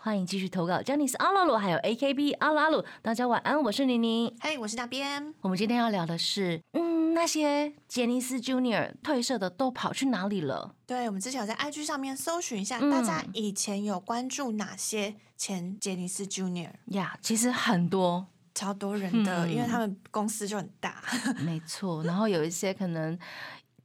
欢迎继续投稿 j a n i c e 阿拉鲁还有 AKB 阿鲁阿鲁，大家晚安，我是妮妮。嘿，我是大边。我们今天要聊的是，嗯，那些杰尼斯 Junior 退社的都跑去哪里了？对，我们之前有在 IG 上面搜寻一下，嗯大家以前有关注哪些前杰尼斯 Junior？呀其实很多，超多人的，嗯因为他们公司就很大。没错。然后有一些可能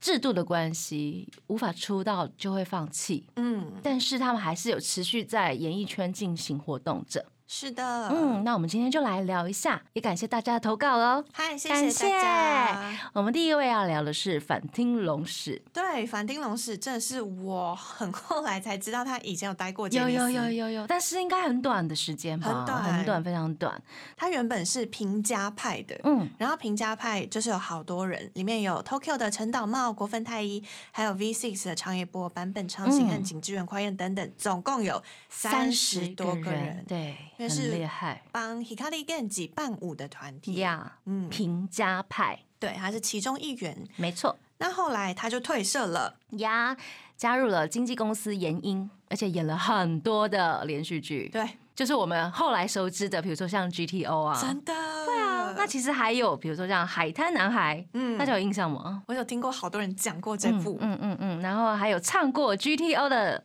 制度的关系，无法出道就会放弃，嗯，但是他们还是有持续在演艺圈进行活动着。是的。嗯，那我们今天就来聊一下，也感谢大家的投稿哦。嗨，谢感谢大家。我们第一位要聊的是反町隆史，对，反町隆史真的是我很后来才知道，他以前有待过。有有有有有，但是应该很短的时间吧，很短很短，非常短。他原本是平家派的。嗯，然后平家派就是有好多人，里面有 Tokyo 的陈岛茂、国分太一，还有 V Six 的长野波、坂本昌行和嗯井之源快彦等等，总共有三十多个人，对，很因为是厉害帮 Hikari Genji 伴舞的团体。呀。嗯，平家派，对，他是其中一员。没错那后来他就退社了，呀，加入了经纪公司研音，而且演了很多的连续剧，对，就是我们后来熟知的，比如说像 GTO 啊。真的，对啊，那其实还有，比如说像《海滩男孩》，嗯大家有印象吗？我有听过好多人讲过这部，嗯嗯嗯，然后还有唱过 GTO 的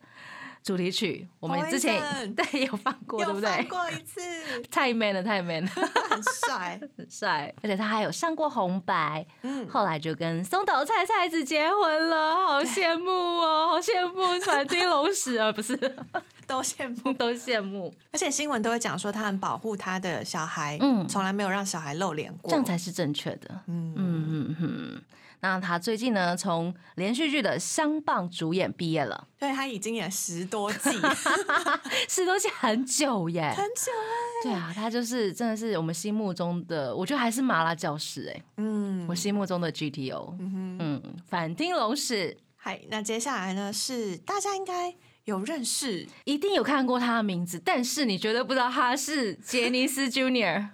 主题曲，我们之前 对有放过，对不对？放过一次，太 man 了，太 man 了，很帅，很帅，而且他还有上过红白，嗯，后来就跟松岛菜菜子结婚了，好羡慕哦，好羡慕传金龙史啊，不是，都羡慕。都羡慕，而且新闻都会讲说他很保护他的小孩，嗯嗯，从来没有让小孩露脸过，这样才是正确的。嗯。嗯嗯嗯。那他最近呢，从连续剧的相棒主演毕业了，对他已经演十多季，十多季很久耶。很久哎。对啊，他就是真的是我们心目中的，我觉得还是麻辣教师哎，嗯我心目中的 GTO。嗯哼，嗯，反町隆史嗨，那接下来呢是大家应该有认识，一定有看过他的名字，但是你绝对不知道他是杰尼斯 Junior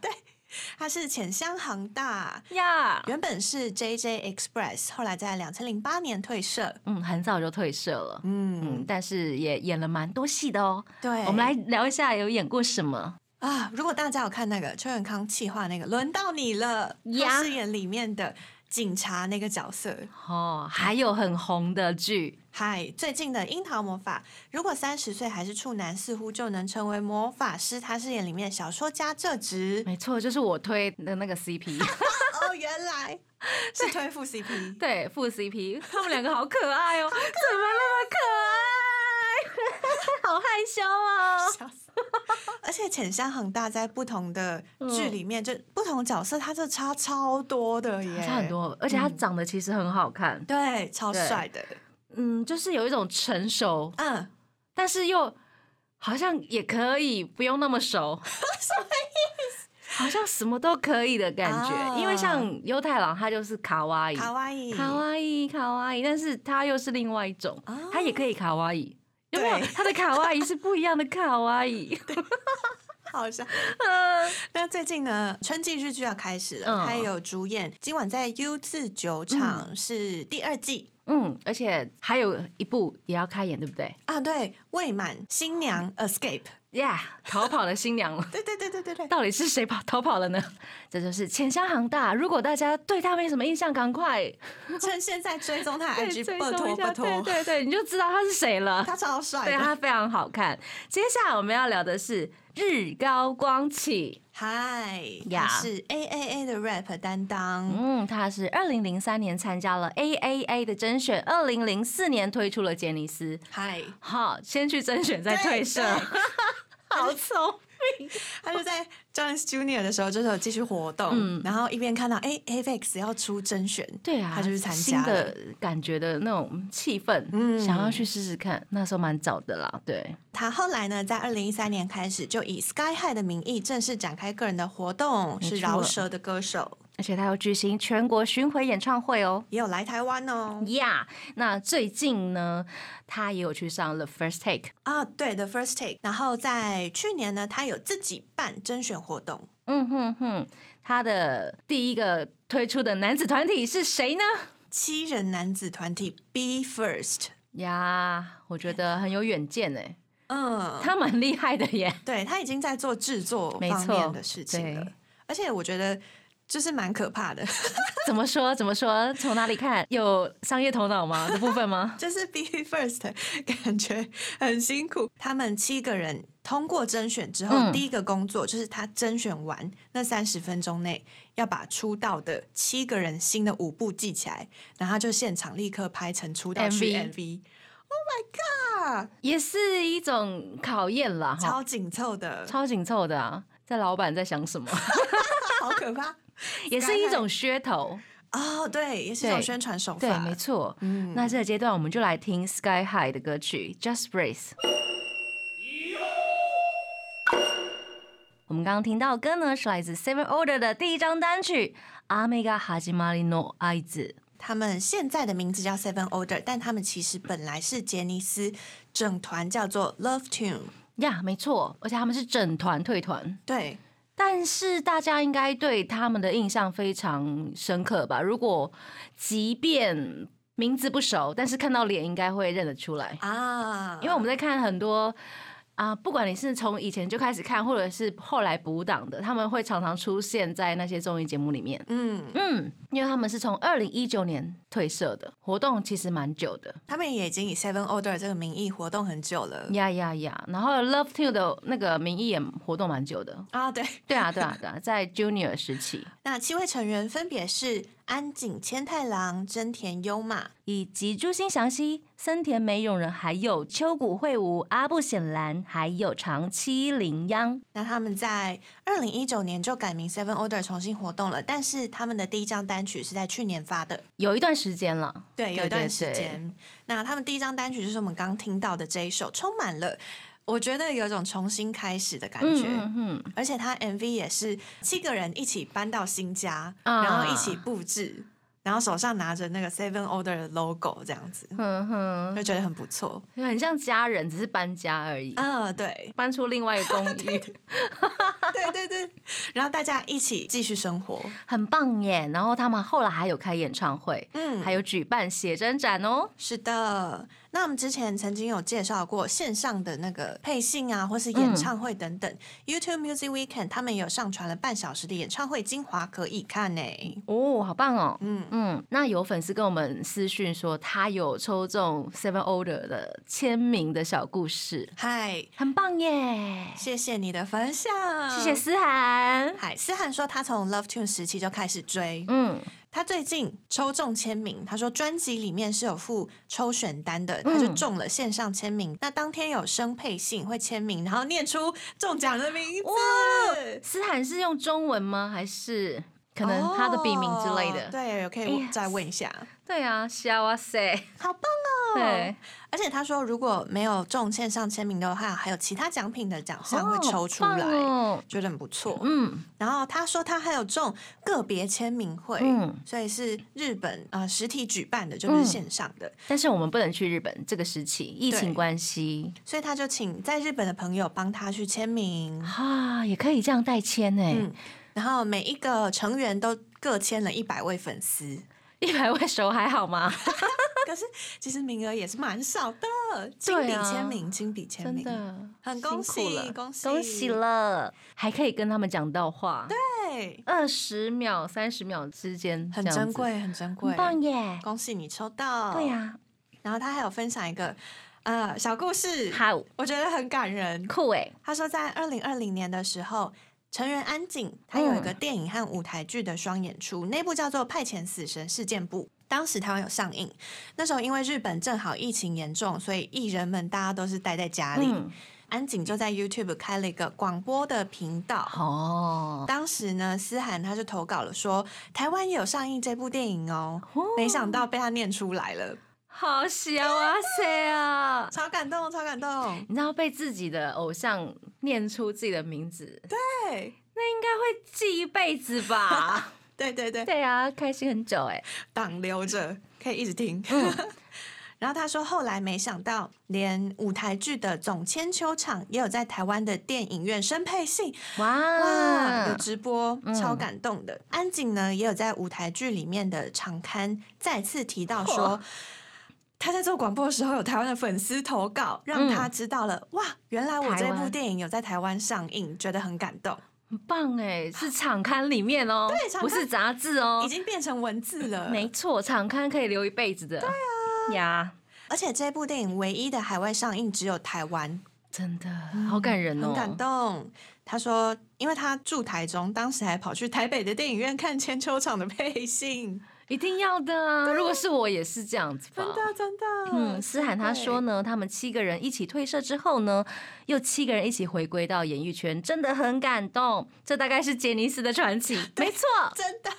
他是浅香航大。呀。原本是 JJ Express，后来在两千零八年退社。嗯，很早就退社了。嗯，嗯，但是也演了蛮多戏的哦。对，我们来聊一下有演过什么。啊，如果大家有看那个邱永康气话那个，轮到你了，呀他饰演里面的警察那个角色。哦，还有很红的剧，嗨，最近的《樱桃魔法》，如果三十岁还是处男，似乎就能成为魔法师。他饰演里面小说家这职。没错，就是我推的那个 CP，哦，原来是推副 CP。对，副 CP，他们两个好可爱哦，怎么那么可爱？好害羞哦。笑死！而且浅香很大，在不同的剧里面，就不同角色，他这差超多的耶，差很。多，而且他长得其实很好看，对，超对帅的。嗯，就是有一种成熟，嗯，但是又好像也可以不用那么熟，什么意思？好像什么都可以的感觉，啊因为像优太郎他就是卡哇伊，卡哇伊，卡哇伊，卡哇伊，但是他又是另外一种，啊他也可以卡哇伊。有没有对？他的卡哇伊是不一样的卡哇伊。好笑。嗯那最近呢，春季日剧要开始了，嗯他也有主演，今晚在 U 字酒厂是第二季。嗯，而且还有一部也要开演，对不对啊，对，未满新娘 escape，呀逃跑的新娘了。对对对对对对，到底是谁跑逃跑了呢？这就是浅香航大。如果大家对他没什么印象，赶快趁现在追踪他的对 IG，追拜踪一下托拜托，对对对，你就知道他是谁了。他超帅对。他非常好看。接下来我们要聊的是日高光启。嗨，呀他是 A A A 的 rap 担当，嗯，他是二零零三年参加了 AAA 的甄选，二零零四年推出了杰尼斯。嗨，好，先去甄选再退社，对 好聪明。他就在 Jonas Junior 的时候，就是有继续活动，嗯。然后一边看到哎 Avex 要出甄选，对啊，他就去参加了。的感觉的那种气氛，嗯。想要去试试看。那时候蛮早的啦，对，他后来呢，在二零一三年开始就以 Sky High 的名义正式展开个人的活动，是饶舌的歌手，而且他要举行全国巡回演唱会哦。也有来台湾哦。呀那最近呢，他也有去上了 First Take。啊，对，The First Take。然后在去年呢，他有自己办甄选活动，嗯哼哼，他的第一个推出的男子团体是谁呢？七人男子团体 Be First。呀，我觉得很有远见哎，嗯，他蛮厉害的耶。对他已经在做制作方面的事情了，而且我觉得就是蛮可怕的，怎么说？怎么说？从哪里看？有商业头脑吗？的部分吗？就是 Be First 感觉很辛苦。他们七个人通过甄选之后，嗯第一个工作就是他甄选完那三十分钟内要把出道的七个人新的舞步记起来，然后就现场立刻拍成出道曲 MV。Oh my god！也是一种考验啦，哈，超紧凑的，超紧凑的啊！这老板在想什么？好可怕 也是一种噱头。哦！对，也是一种宣传手法。对，没错。嗯那这个阶段我们就来听 Sky High 的歌曲《Just Breathe》。我们刚刚听到的歌呢，是来自 Seven Order 的第一张单曲《阿美嘎哈吉玛里诺爱子》。他们现在的名字叫 Seven Order，但他们其实本来是杰尼斯整团叫做 Love Tune。呀没错，而且他们是整团退团，对，但是大家应该对他们的印象非常深刻吧？如果即便名字不熟，但是看到脸应该会认得出来。啊，因为我们在看很多啊、不管你是从以前就开始看，或者是后来补档的，他们会常常出现在那些综艺节目里面。嗯，嗯，因为他们是从二零一九年退社的，活动其实蛮久的。他们也已经以 Seven Order 这个名义活动很久了。呀呀呀！然后 Love Two 的那个名义也活动蛮久的。啊，对，对啊，对啊，对啊，在 Junior 时期，那七位成员分别是安井千太郎、真田优马。以及朱心祥希、森田美永人，还有秋谷惠吾、阿部显兰，还有长期绫央。那他们在二零一九年就改名 Seven Order 重新活动了，但是他们的第一张单曲是在去年发的，有一段时间了，对，有一段对对时间。那他们第一张单曲就是我们刚听到的这一首，充满了我觉得有一种重新开始的感觉。嗯嗯嗯，而且他 MV 也是七个人一起搬到新家，啊然后一起布置，然后手上拿着那个 Seven Order 的 logo，这样子，嗯哼，就觉得很不错。很像家人，只是搬家而已，啊、对，搬出另外一个公寓，对对对，然后大家一起继续生活。很棒耶。然后他们后来还有开演唱会，嗯，还有举办写真展哦。是的。那我们之前曾经有介绍过线上的那个配信啊，或是演唱会等等。YouTube Music Weekend 他们也有上传了半小时的演唱会精华可以看呢。哦，好棒哦。嗯，嗯，那有粉丝跟我们私讯说，他有抽中 Seven Order 的签名的小故事，嗨，很棒耶！谢谢你的分享，谢谢。思涵。嗨，思涵说他从 Love Tune 时期就开始追，嗯，他最近抽中签名，他说专辑里面是有附抽选单的，他就中了线上签名。那当天有声配信会签名，然后念出中奖的名字，斯坦是用中文吗？还是可能他的笔名之类的？哦对，可以再问一下。对啊，小哇塞！好棒哦！对，而且他说如果没有中线上签名的话，还有其他奖品的奖项会抽出来，好棒哦觉得很不错。嗯然后他说他还有中个别签名会，嗯，所以是日本呃实体举办的，就不是线上的。但是我们不能去日本，这个时期疫情对关系，所以他就请在日本的朋友帮他去签名，啊、也可以这样代签呢。嗯，然后每一个成员都各签了一百位粉丝，一百位手还好吗？可是其实名额也是蛮少的，亲笔签名，亲笔签名，真的，很恭喜了恭喜恭喜了，还可以跟他们讲到话，对，二十秒、三十秒之间，很珍，贵，很珍贵很，棒耶！恭喜你抽到，对、呀、然后他还有分享一个呃小故事，好我觉得很感人。酷哎，他说，在二零二零年的时候，成员安井他有一嗯个电影和舞台剧的双演出，那部叫做《派遣死神事件簿》。当时台湾有上映，那时候因为日本正好疫情严重，所以艺人们大家都是待在家里。嗯安井就在 YouTube 开了一个广播的频道。哦，当时呢，思涵他就投稿了说，台湾也有上映这部电影哦，没想到被他念出来了，好喜啊哇塞啊！超感动，超感动。你知道被自己的偶像念出自己的名字，对，那应该会记一辈子吧？对对对，对啊，开心很久哎。档留着，可以一直听。然后他说，后来没想到，连舞台剧的总千秋场也有在台湾的电影院生配信，哇，哇有直播，超感动的。安景呢，也有在舞台剧里面的场刊再次提到说。他在做广播的时候，有台湾的粉丝投稿，让他知道了、哇，原来我这部电影有在台湾上映，觉得很感动，很棒哎，是场刊里面哦，对不是杂志哦。已，经变成文字了。没错，场刊可以留一辈子的。对啊，呀，而且这部电影唯一的海外上映只有台湾，真的好感人哦，很感动。他说，因为他住台中，当时还跑去台北的电影院看千秋场的配信，一定要的啊！如果是我，也是这样子吧。真的。嗯，思涵他说呢，他们七个人一起退社之后呢，又七个人一起回归到演艺圈，真的很感动。这大概是杰尼斯的传奇，没错。真的，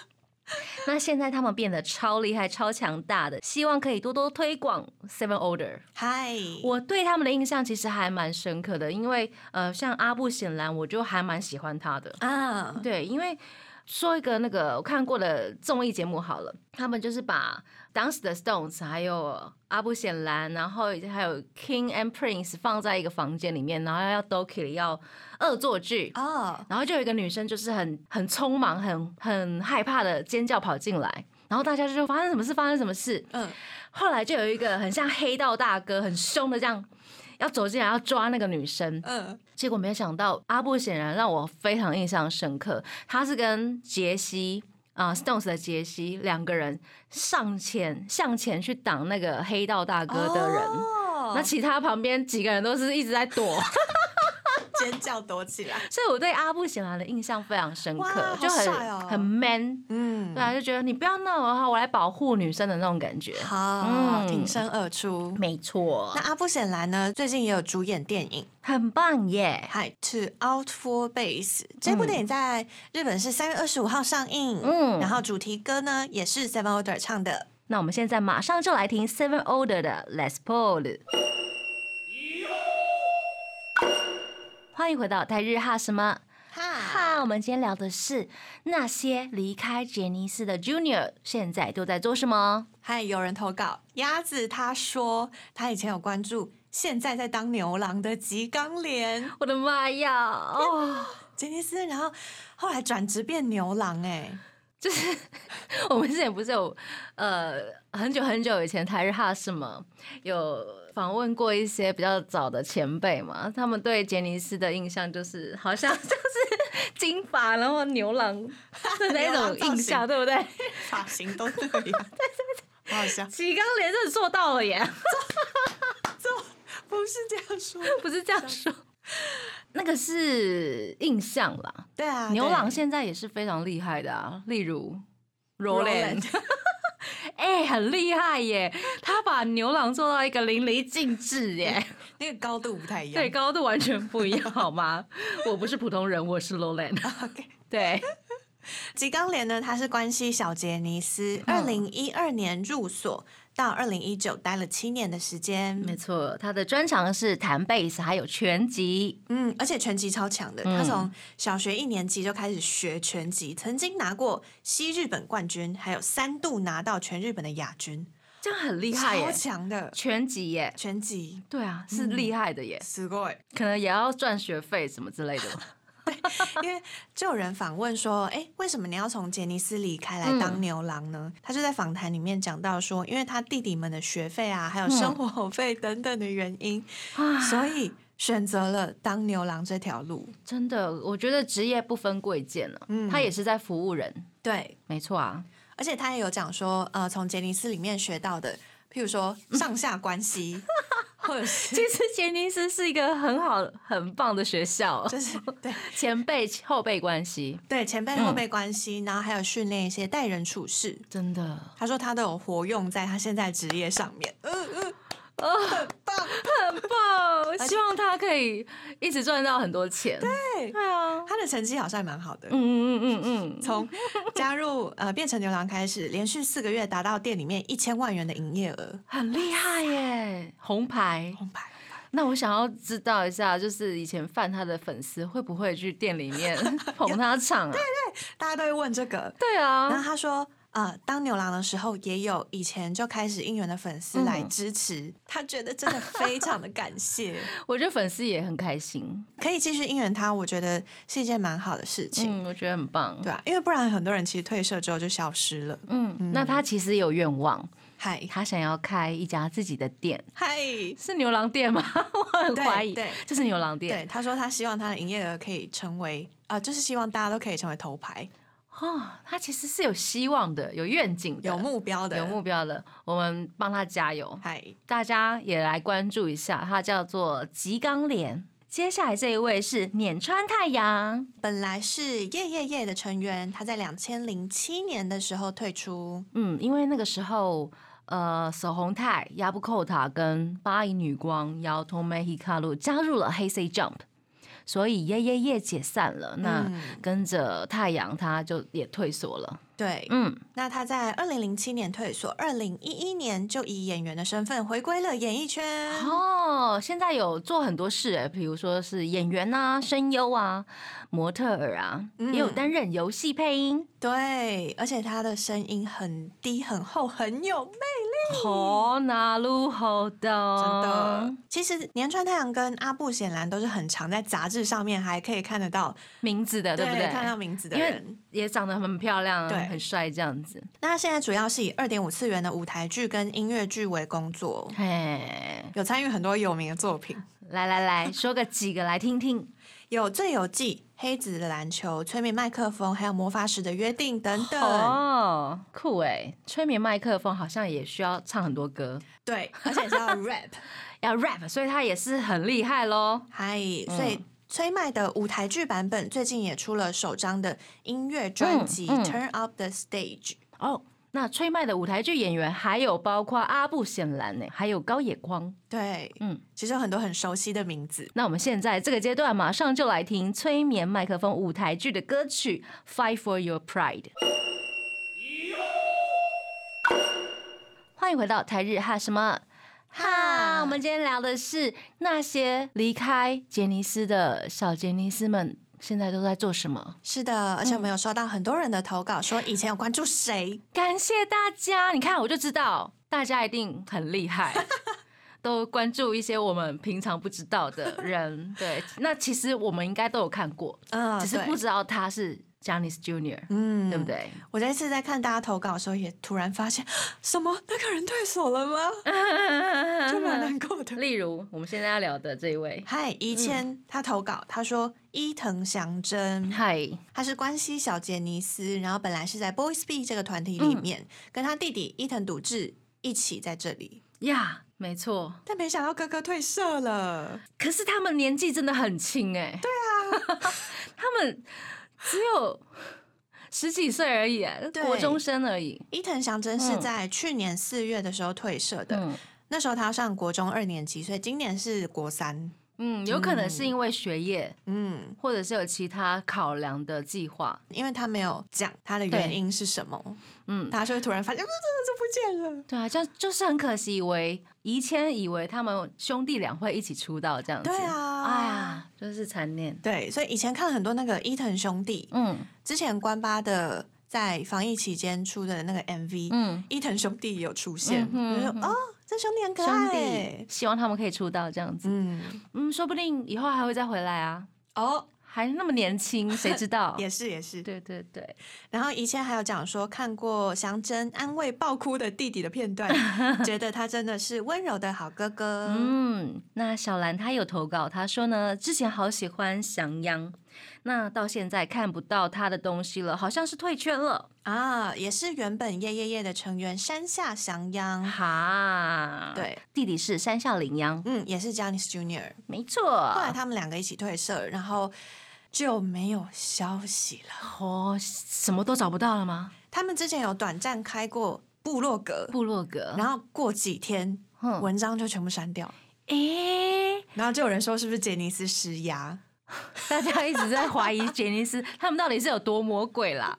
那现在他们变得超厉害、超强大的，希望可以多多推广 Seven Order。嗨，我对他们的印象其实还蛮深刻的，因为呃，像阿布显兰，我就还蛮喜欢他的。啊，对，因为说一个那个我看过的综艺节目好了，他们就是把当时的 Stones 还有阿布显兰，然后还有 King and Prince 放在一个房间里面，然后要 Doki 要恶作剧。哦，然后就有一个女生，就是很很匆忙、很很害怕的尖叫跑进来，然后大家就说发生什么事？发生什么事？嗯，后来就有一个很像黑道大哥，很凶的这样要走进来要抓那个女生，嗯，结果没想到阿布显然让我非常印象深刻，他是跟杰西啊、Stones 的杰西两个人上前向前去挡那个黑道大哥的人，哦。那其他旁边几个人都是一直在躲，尖叫躲起来，所以我对阿布显然的印象非常深刻哇，就很很 man。嗯对，啊，就觉得你不要闹了哈，我来保护女生的那种感觉。好，嗯挺身而出。没错那，阿布显兰呢，最近也有主演电影很棒耶！《Hi to Out for Base》这部电影在日本是三月二十五号上映，嗯然后主题歌呢也是 Seven Order 唱的。那我们现在马上就来听 Seven Order 的 Let's Pull。欢迎回到台日哈什么哈，哈？我们今天聊的是那些离开杰尼斯的 Junior 现在都在做什么？嗨有人投稿，鸭子他说他以前有关注，现在在当牛郎的吉冈莲我的妈呀！哦，杰尼斯，然后后来转职变牛郎、哎，就是 我们之前不是有呃很久很久以前台日哈什么有访问过一些比较早的前辈嘛，他们对杰尼斯的印象就是好像就是金发然后牛郎的那种 印象，对不对？发型都这样，对对对，好好笑，吉冈连真的做到了耶，不是这样说，不是这样说。那个是印象啦，对啊，牛郎对现在也是非常厉害的啊，例如 Roland 哎、很厉害耶！他把牛郎做到一个淋漓尽致耶，那个高度不太一样，对，高度完全不一样，好吗？我不是普通人，我是 Lowland。OK。对，吉冈莲呢，他是关西小杰尼斯，二零一二年入所，到二零一九待了七年的时间。没错，他的专长是弹贝斯，还有拳击。嗯，而且拳击超强的，嗯他从小学一年级就开始学拳击，曾经拿过西日本冠军，还有三度拿到全日本的亚军，这样很厉害超耶！强的拳击耶，拳击。对啊，是厉害的耶，すごい，可能也要赚学费什么之类的吧。 因为就有人访问说，哎、为什么你要从杰尼斯离开来嗯当牛郎呢？他就在访谈里面讲到说，因为他弟弟们的学费啊，还有生活费等等的原因，啊，所以选择了当牛郎这条路。真的，我觉得职业不分贵贱了，嗯他也是在服务人，对，没错啊。而且他也有讲说，呃，从杰尼斯里面学到的，譬如说上下关系，或者是其实杰尼斯是一个很好、很棒的学校，就是 对前辈后辈关系对前辈后辈关系，然后还有训练一些待人处事。真的。他说他都有活用在他现在职业上面。嗯嗯，很棒。很棒，希望他可以一直赚到很多钱。对，对啊，他的成绩好像也蛮好的。嗯嗯嗯嗯嗯，从加入呃变成牛郎开始，连续四个月达到店里面一千万元的营业额，很厉害耶，红牌。红牌。那我想要知道一下，就是以前范他的粉丝会不会去店里面 捧他场啊？大家都会问这个，对啊然后啊，他说。呃，当牛郎的时候，也有以前就开始应援的粉丝来嗯支持，他觉得真的非常的感谢，我觉得粉丝也很开心。可以继续应援他，我觉得是一件蛮好的事情，嗯，我觉得很棒。对啊，因为不然很多人其实退社之后就消失了。嗯，那他其实有愿望，嗨他想要开一家自己的店，嗨，是牛郎店吗？我很怀疑，对这是牛郎店。对，他说他希望他的营业额可以成为啊、就是希望大家都可以成为头牌，哦，他其实是有希望的，有愿景的，有目标的，有目标的，我们帮他加油。嗨，大家也来关注一下，他叫做吉冈莲。接下来这一位是碾川太阳，本来是夜夜夜的成员，他在两千零七年的时候退出，嗯，因为那个时候，呃，手红太、亚布寇塔跟八一女光姚通梅希卡路加入了黑 C Jump，所以耶耶耶解散了。那嗯跟着太阳，他就也退缩了。对，嗯，那他在二零零七年退所，二零一一年就以演员的身份回归了演艺圈。哦，现在有做很多事哎，比如说是演员啊、声优啊、模特儿啊，嗯也有担任游戏配音。对，而且他的声音很低、很厚、很有魅力。好，那路好的，真的，其实年川太阳跟阿布显然都是很常在杂志上面还可以看得到，名字的，对不对？看到名字的因为人。也长得很漂亮，对很帅这样子。那他现在主要是以二点五次元的舞台剧跟音乐剧为工作，嘿，有参与很多有名的作品，来来来说个几个来听听。有《最有记》《黑子的篮球》《催眠麦克风》，还有《魔法使的约定》等等。哦，酷哎！催眠麦克风好像也需要唱很多歌，对，而且是要 rap。要 rap，所以他也是很厉害喽。嗨，所以崔麦的舞台剧版本最近也出了首张的音乐专辑《Turn Up the Stage》。哦，那崔麦的舞台剧演员还有包括阿布显兰呢，还有高野光。对，嗯嗯，其实有很多很熟悉的名字。那我们现在这个阶段马上就来听催眠麦克风舞台剧的歌曲《Fight for Your Pride》。欢迎回到台日哈什么哈？我们今天聊的是那些离开杰尼斯的小杰尼斯们，现在都在做什么？是的，而且我们有收到很多人的投稿，说以前有关注谁，感谢大家！你看，我就知道大家一定很厉害，都关注一些我们平常不知道的人。对，那其实我们应该都有看过，嗯，只是不知道他是 Janis Junior，、嗯对不？对？我这次在看大家投稿的时候，也突然发现，什么那个人退所了吗？就蛮难过的。例如我们现在要聊的这一位，嗨，一千他投稿，他说伊藤祥真，嗨，他是关西小杰尼斯，然后本来是在 Boys B 这个团体里嗯面，跟他弟弟伊藤笃志一起在这里，呀，没错。但没想到哥哥退社了。可是他们年纪真的很轻哎、对啊，他们只有十几岁而已国中生而已。伊藤祥真是嗯在去年四月的时候退社的，嗯那时候他要上国中二年级，所以今年是国三。嗯，有可能是因为学业，嗯，或者是有其他考量的计划。因为他没有讲他的原因是什么，嗯，他就会突然发现，嗯，真的是不见了。对啊，这样就是很可惜，以为以前以为他们兄弟俩会一起出道这样子。对啊。哎呀，就是残念。对，所以以前看很多那个伊藤兄弟，嗯。之前关八的在防疫期间出的那个 MV，、嗯，伊藤兄弟有出现，就说哦，这兄弟很可兄爱弟，，希望他们可以出道这样子。嗯，嗯，说不定以后还会再回来啊，哦，还那么年轻，谁知道？也是也是。对对对，然后以前还有讲说看过祥真安慰爆哭的弟弟的片段，觉得他真的是温柔的好哥哥。嗯，那小兰她有投稿，她说呢，之前好喜欢翔央，那到现在看不到他的东西了，好像是退圈了。啊，也是原本夜夜夜的成员山下祥央，哈，，对，弟弟是山下羚羊，嗯，也是 Johnny's Junior。没错。后来他们两个一起退社，然后就没有消息了。哦，什么都找不到了吗？他们之前有短暂开过部落格，部落格，然后过几天哼文章就全部删掉。诶、然后就有人说是不是杰尼斯施压？大家一直在怀疑杰尼斯他们到底是有多魔鬼啦。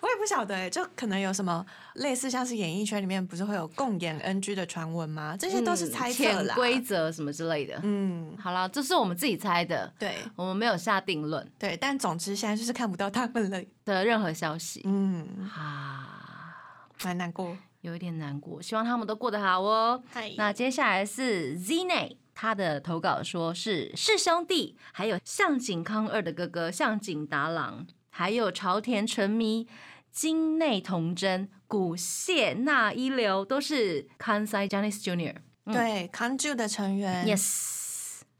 我也不晓得哎，就可能有什么类似像是演艺圈里面不是会有共演 NG 的传闻吗？这些都是猜测规则什么之类的。嗯，好了，这是我们自己猜的，对我们没有下定论对，但总之现在就是看不到他们了。的任何消息嗯，啊，蛮难过。有一点难过。希望他们都过得好哦。嗨那接下来是 Z N，他的投稿说是是兄弟，还有向井康二的哥哥向井达郎，还有朝田纯迷、金内童真、古谢那一流，都是 Kansai Johnny's Junior。对 c o n j u 的成员 Yes。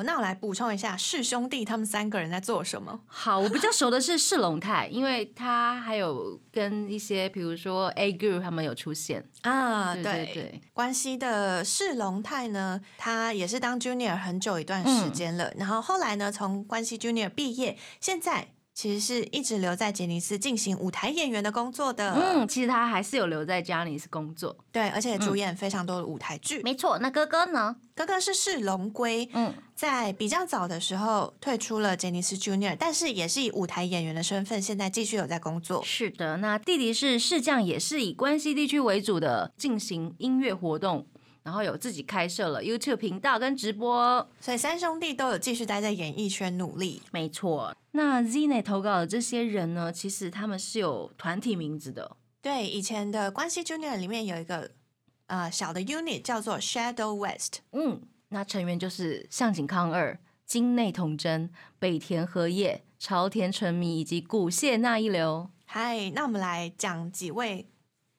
那我来补充一下，是兄弟他们三个人在做什么？好，我比较熟的是世龙泰，因为他还有跟一些比如说 A Group 他们有出现。啊，对对对，关西的世龙泰呢，他也是当 Junior 很久一段时间了，然后后来呢，从关西 Junior 毕业，现在其实是一直留在杰尼斯进行舞台演员的工作的。嗯，其实他还是有留在杰尼斯工作。对，而且主演非常多的舞台剧。没错，那哥哥呢？哥哥是世龙龟，嗯，在比较早的时候退出了杰尼斯 Junior，但是也是以舞台演员的身份，现在继续有在工作。是的，那弟弟是世将，也是以关西地区为主的进行音乐活动，然后有自己开设了 YouTube 频道跟直播。所以三兄弟都有继续待在演艺圈努力。没错，那 Z 内投稿的这些人呢，其实他们是有团体名字的。对，以前的关西 Junior 里面有一个呃小的 unit 叫做 Shadow West。嗯，那成员就是向井康二、金内童真、北田和叶、朝田纯迷以及古谢那一流。嗨，那我们来讲几位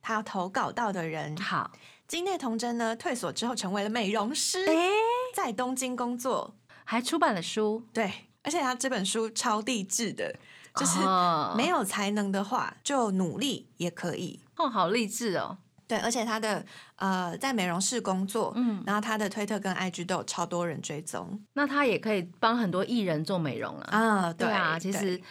他投稿到的人。好，金内童真呢，退所之后成为了美容师，哎、在东京工作。还出版了书，对，而且他这本书超励志的，就是哦没有才能的话，就努力也可以。哦，好励志哦。对，而且他的呃在美容室工作，嗯，然后他的推特跟 IG 都有超多人追踪那他也可以帮很多艺人做美容了。啊。对啊，其对实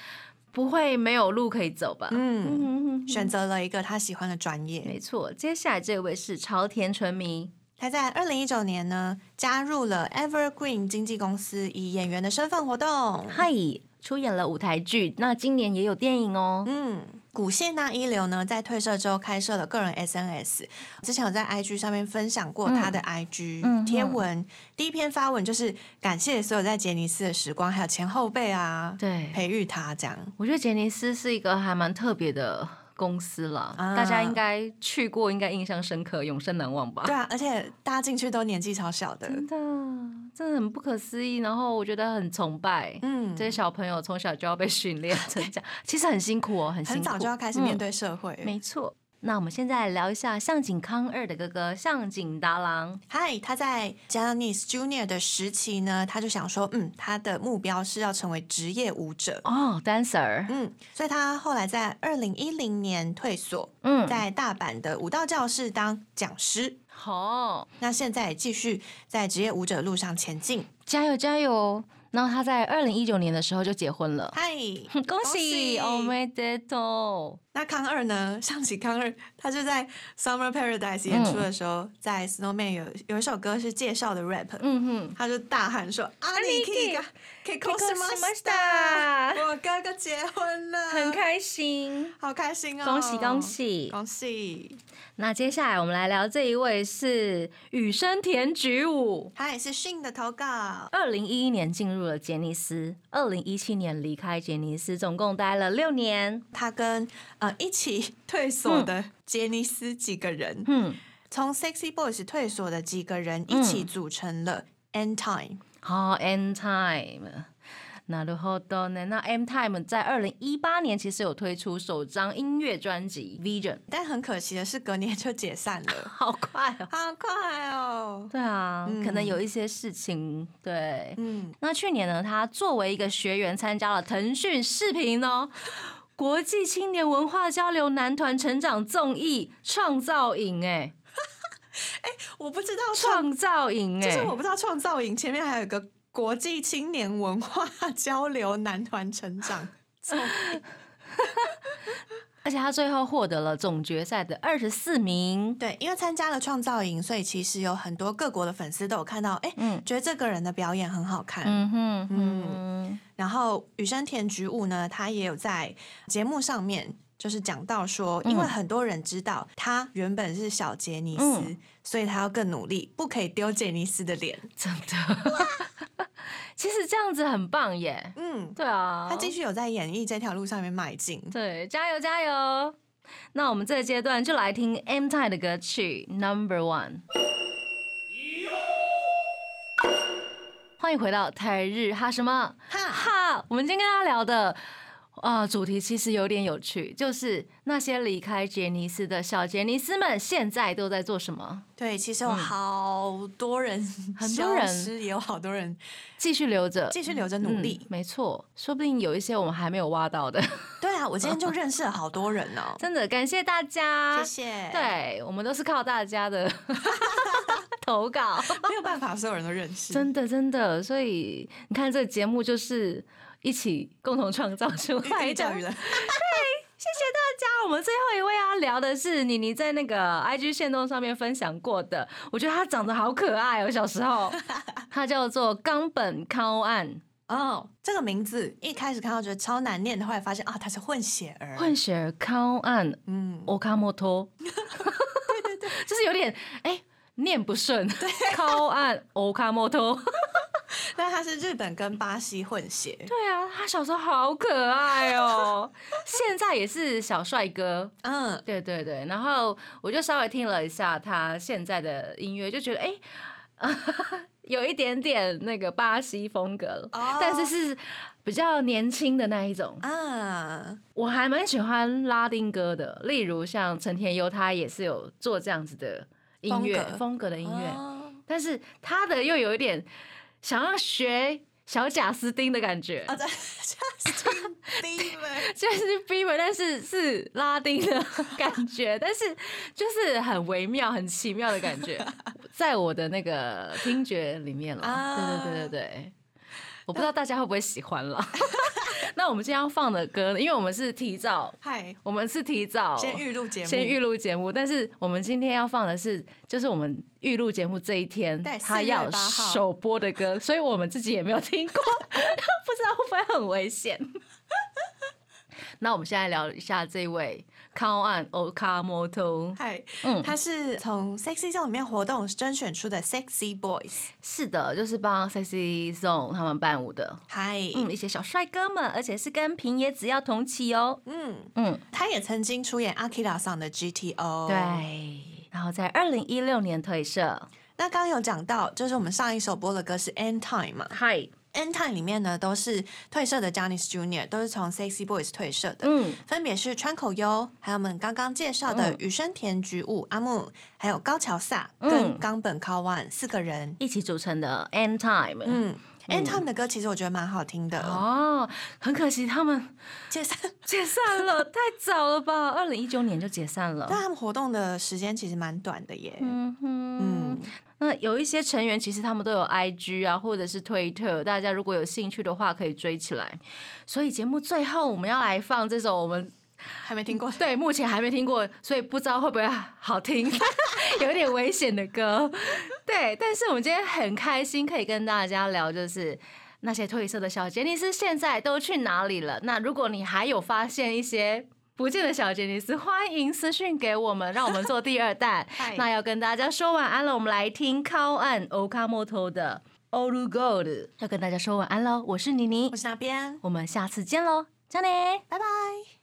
不会没有路可以走吧？嗯，嗯，选择了一个他喜欢的专业。没错。接下来这位是朝田纯迷，他在二零一九年呢加入了 Evergreen 经纪公司，以演员的身份活动。嗨，出演了舞台剧，那今年也有电影哦。嗯，古谢那一流呢，在退社之后开设了个人 SNS，之前有在 IG 上面分享过他的 IG 嗯贴文。第一篇发文就是感谢所有在杰尼斯的时光，还有前后辈啊，对，培育他这样。我觉得杰尼斯是一个还蛮特别的公司了，啊大家应该去过，应该印象深刻，永生难忘吧？对啊，而且大家进去都年纪超小的，真的，真的很不可思议。然后我觉得很崇拜，嗯这些小朋友从小就要被训练成这样，其实很辛苦哦，很辛苦，很早就要开始面嗯对社会。没错。那我们现在来聊一下向井康二的哥哥向井达郎。嗨，他在 Japanese Junior 的时期呢，他就想说，嗯，他的目标是要成为职业舞者。哦，dancer，嗯，所以他后来在二零一零年退所，嗯，在大阪的舞蹈教室当讲师。好，那现在也继续在职业舞者路上前进。加油加油！然后他在二零一九年的时候就结婚了，嗨，恭喜喜 o m e d e t o 那康二呢？上期康二，他就在 Summer Paradise 演出的时候，在 Snowman 有有一首歌是介绍的 rap，、嗯哼，他就大喊说：“阿里 K 个 K 結婚 cos しま m し a た我哥哥结婚了，很开心，好开心哦！恭喜恭喜！恭喜！那接下来我们来聊这一位是羽生田菊舞。他也是讯的投稿，二零一一年进入了杰尼斯，二零一七年离开杰尼斯，总共待了六年。他跟呃一起退所的 杰尼斯几个人，嗯，从 Sexy Boys 退所的几个人一起组成了 End Time。好，End Time。那るほど呢？那 M Time 在二零一八年其实有推出首张音乐专辑《Vision》，但很可惜的是，隔年就解散了，好快哦。好快哦。对啊，嗯可能有一些事情。对，嗯，那去年呢，他作为一个学员参加了腾讯视频哦。 国际青年文化交流男团成长综艺创造营，哎，我不知道创，造营，哎，就是我不知道创造营前面还有个国际青年文化交流男团成长综艺 而且他最后获得了总决赛的二十四名。对，因为参加了创造营，所以其实有很多各国的粉丝都有看到，哎、嗯觉得这个人的表演很好看。嗯哼嗯然后羽生田菊悟呢，他也有在节目上面就是讲到说，因为嗯很多人知道他原本是小杰尼斯，嗯所以他要更努力，不可以丢杰尼斯的脸。真的。其实这样子很棒耶。嗯，对啊，他继续有在演艺这条路上面迈进。对，加油加油！那我们这个阶段就来听 M Time 的歌曲 Number One。欢迎回到台日哈什么哈，哈？我们今天跟大家聊的啊、主题其实有点有趣，就是那些离开杰尼斯的小杰尼斯们现在都在做什么？对，其实有好多人、嗯很多人也有好多人继续留着，继续留着努力嗯。没错，说不定有一些我们还没有挖到的。对啊，我今天就认识了好多人哦。真的感谢大家，谢谢。，对我们都是靠大家的 投稿，没有办法，所有人都认识。真的真的，所以你看这个节目就是一起共同创造出来的。寓教于人。谢谢大家。我们最后一位要聊的是妮妮在那个 IG 线动上面分享过的，我觉得她长得好可爱哦，小时候，她叫做冈本康案哦，这个名字一开始看到觉得超难念的，后来发现啊，他是混血儿。混血儿康案嗯，Okamoto，对对对，就是有点哎。念不顺，康案 Okamoto，但他是日本跟巴西混血。对啊，他小时候好可爱哦，现在也是小帅哥，嗯，对对对，然后我就稍微听了一下他现在的音乐，就觉得哎、有一点点那个巴西风格但是是比较年轻的那一种。嗯，我还蛮喜欢拉丁歌的，例如像陈天优，他也是有做这样子的音乐风格的音乐，哦。但是他的又有一点想要学小贾斯汀的感觉。哦，在 Justin Bieber，就是 Bieber，但是是拉丁的感觉，但是就是很微妙、很奇妙的感觉，在我的那个听觉里面了。啊对对对对对，我不知道大家会不会喜欢了。那我们今天要放的歌呢，因为我们是提早，嗨，我们是提早先预录节目，先预录节目，但是我们今天要放的是，就是我们预录节目这一天他要首播的歌，所以我们自己也没有听过，不知道会不会很危险。那我们现在聊一下这位康安 Okamoto，嗨，嗯，他是从 Sexy Zone 里面活动甄选出的 Sexy Boys。是的，就是帮 Sexy Zone 他们伴舞的，嗨，嗯，一些小帅哥们，而且是跟平野紫耀同期哦，嗯，嗯，他也曾经出演 Akira 上的 GTO。对，然后在二零一六年退社，那刚刚有讲到，就是我们上一首播的歌是 End Time 嘛。嗨，，End Time 里面呢都是退社的 Johnny's Junior，都是从 Sexy Boys 退社的。嗯，分别是川口优，还有我们刚刚介绍的嗯羽生田菊悟阿木，还有高桥萨嗯跟冈本靠万四个人。一起组成的 End Time，嗯，End Time 的歌其实我觉得蛮好听的。哦，很可惜他们解散，解散了，太早了吧？二零一九年就解散了。但他们活动的时间其实蛮短的耶。嗯哼，嗯，那有一些成员其实他们都有 IG 啊，或者是推特，大家如果有兴趣的话可以追起来。所以节目最后我们要来放这首我们还没听过。对目前还没听过，所以不知道会不会好听，有点危险的歌。对，但是我们今天很开心可以跟大家聊，就是。那些褪色的小杰尼斯现在都去哪里了？那如果你还有发现一些不见的小杰尼斯，欢迎私讯给我们，让我们做第二弹。那要跟大家说晚安了，我们来听靠岸 Okamoto 的 All Gold，要跟大家说晚安喽。我是妮妮我，是阿边，我们下次见喽，加你。拜拜。